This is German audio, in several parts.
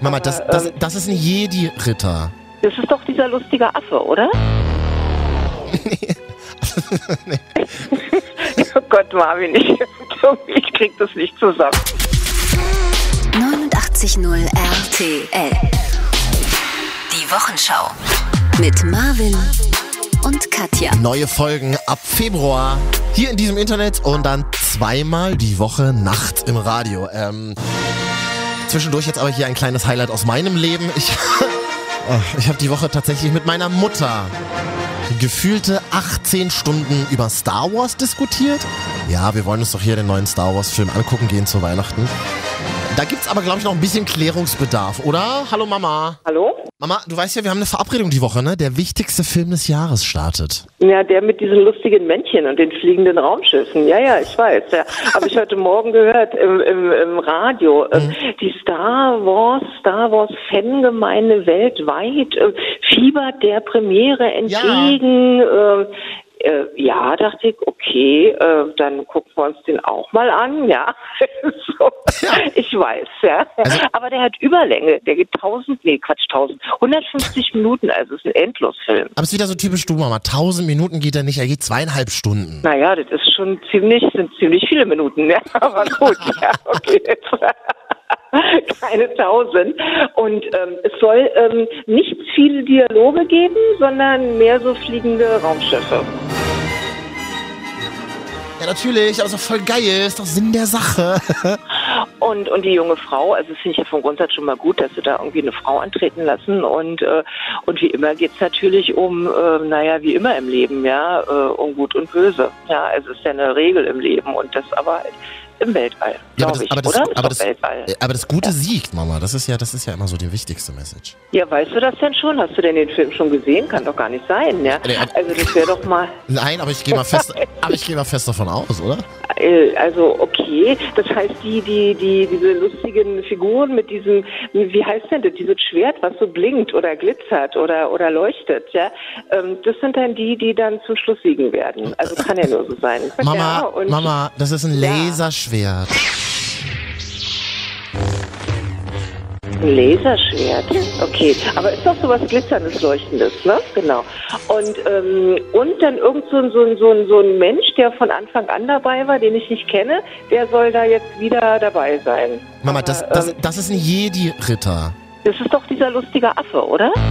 Mama, das, Aber, das, ähm, das ist ein Jedi-Ritter. Das ist doch dieser lustige Affe, oder? oh Gott, Marvin, ich, ich krieg das nicht zusammen. 89.0 RTL. Die Wochenschau. Mit Marvin und Katja. Neue Folgen ab Februar hier in diesem Internet und dann zweimal die Woche nachts im Radio. Ähm, zwischendurch jetzt aber hier ein kleines Highlight aus meinem Leben. Ich, oh, ich habe die Woche tatsächlich mit meiner Mutter gefühlte 18 Stunden über Star Wars diskutiert. Ja, wir wollen uns doch hier den neuen Star Wars Film angucken gehen zu Weihnachten. Da gibt's aber, glaube ich, noch ein bisschen Klärungsbedarf, oder? Hallo Mama. Hallo? Mama, du weißt ja, wir haben eine Verabredung die Woche, ne? Der wichtigste Film des Jahres startet. Ja, der mit diesen lustigen Männchen und den fliegenden Raumschiffen. Ja, ja, ich weiß. Ja. Habe ich heute Morgen gehört im, im, im Radio. Ähm, Die Star Wars, Star Wars Fangemeinde weltweit äh, fiebert der Premiere entgegen. Ähm, äh, ja, dachte ich, okay, äh, dann gucken wir uns den auch mal an, ja. so, Ich weiß, ja. Aber der hat Überlänge, der geht 1000, nee, Quatsch, 1000, 150 Minuten, also es ist ein Endlosfilm. Aber es ist wieder so typisch du, Mama. Tausend Minuten geht er nicht, er geht zweieinhalb Stunden. Naja, das ist schon ziemlich, sind ziemlich viele Minuten, ja. Aber gut, ja, okay. Keine tausend. Und ähm, es soll ähm, nicht viele Dialoge geben, sondern mehr so fliegende Raumschiffe. Natürlich, aber ist doch voll geil, ist doch Sinn der Sache. Und, und die junge Frau, also das finde ich ja vom Grundsatz schon mal gut, dass sie da irgendwie eine Frau antreten lassen. Und, äh, und wie immer geht es natürlich um, äh, naja, wie immer im Leben, ja, äh, um Gut und Böse. Ja, es ist ja eine Regel im Leben und das aber halt im Weltall, Ja, glaube ich, aber das, oder? aber, Ist doch das, Weltall. aber das Gute siegt, Mama. Das ist ja, das ist ja immer so die wichtigste Message. Ja, weißt du das denn schon? Hast du denn den Film schon gesehen? Kann doch gar nicht sein, ja? Nee, ab- Also das wäre doch mal, Nein, aber ich gehe mal fest, aber ich gehe mal fest davon aus, oder? Also okay. Das heißt, die, die, die, diese lustigen Figuren mit diesem, wie heißt denn das, dieses Schwert, was so blinkt oder glitzert oder oder leuchtet, ja? Ähm, das sind dann die, die dann zum Schluss siegen werden. Also kann ja nur so sein. Mama, ja, und Mama, das ist ein Ja. Laserschwert. Ein Laserschwert. Okay, aber ist doch sowas glitzerndes, leuchtendes, ne? Genau. Und ähm, und dann irgend so ein, so, ein, so, ein, so ein Mensch, der von Anfang an dabei war, den ich nicht kenne, der soll da jetzt wieder dabei sein. Mama, Aber, das, das, ähm, das ist ein Jedi-Ritter. das ist doch dieser lustige Affe, oder?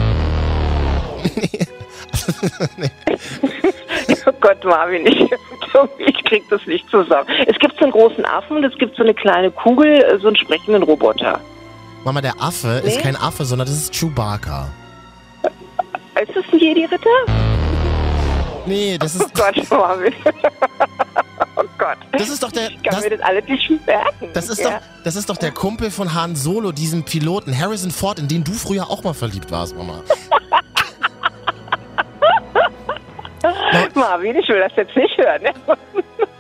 oh Gott, Marvin, ich, ich krieg das nicht zusammen. Es gibt so einen großen Affen und es gibt so eine kleine Kugel, äh, so einen sprechenden Roboter. Mama, der Affe ist Nee? kein Affe, sondern das ist Chewbacca. Ist das ein Jedi-Ritter? Nee, das Oh ist, Gott, Marvin. oh Gott. das ist doch der, Ich kann das, mir das alles nicht merken. das ist ja. doch, das ist doch der Kumpel von Han Solo, diesem Piloten, Harrison Ford, in den du früher auch mal verliebt warst, Mama. Marvin, ich will das jetzt nicht hören.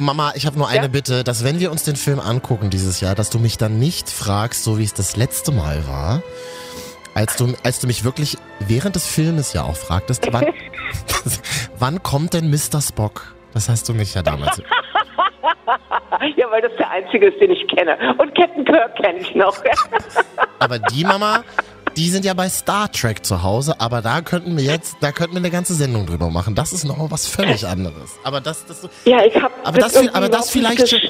Mama, ich habe nur eine Ja? Bitte, dass wenn wir uns den Film angucken dieses Jahr, dass du mich dann nicht fragst, so wie es das letzte Mal war, als du, als du mich wirklich während des Filmes ja auch fragtest, wann, wann kommt denn Mr. Spock? Das hast du mich ja damals. Ja, weil das der einzige ist, den ich kenne. Und Captain Kirk kenne ich noch. Aber die Mama, die sind ja bei Star Trek zu Hause, aber da könnten wir jetzt, da könnten wir eine ganze Sendung drüber machen. Das ist noch was völlig anderes. Aber das, das, ja, ich habe aber das, aber das vielleicht schon,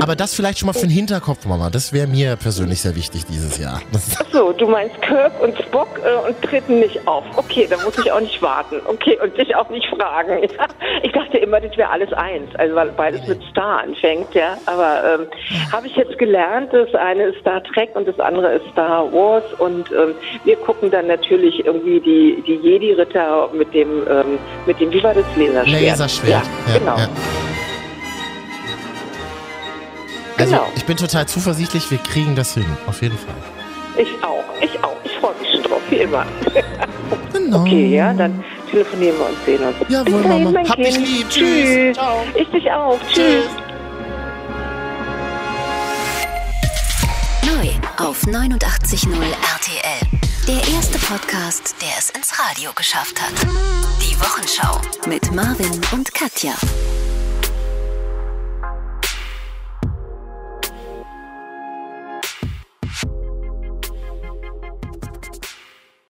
aber das vielleicht schon mal für den Hinterkopf, Mama. Das wäre mir persönlich sehr wichtig dieses Jahr. Das, So, du meinst Kirk und Spock äh, und treten nicht auf. Okay, da muss ich auch nicht warten. Okay, und dich auch nicht fragen. Ja? Ich dachte immer, das wäre alles eins. Also weil beides mit Star anfängt, ja. Aber ähm, habe ich jetzt gelernt, das eine ist Star Trek und das andere ist Star Wars. Und ähm, wir gucken dann natürlich irgendwie die, die Jedi-Ritter mit dem, ähm, mit dem, wie war das, Laserschwert? Laserschwert. Ja, genau. Also Genau. ich bin total zuversichtlich, wir kriegen das hin. Auf jeden Fall. Ich auch, ich auch. Ich freue mich schon drauf, wie immer. Genau. Okay, ja, dann telefonieren wir und sehen uns. Jawohl, Bis dahin, Mama. Hab dich lieb. Tschüss. Ciao. Ich dich auch. Tschüss. Tschüss. Auf 89.0 RTL. Der erste Podcast, der es ins Radio geschafft hat. Die Wochenschau mit Marvin und Katja.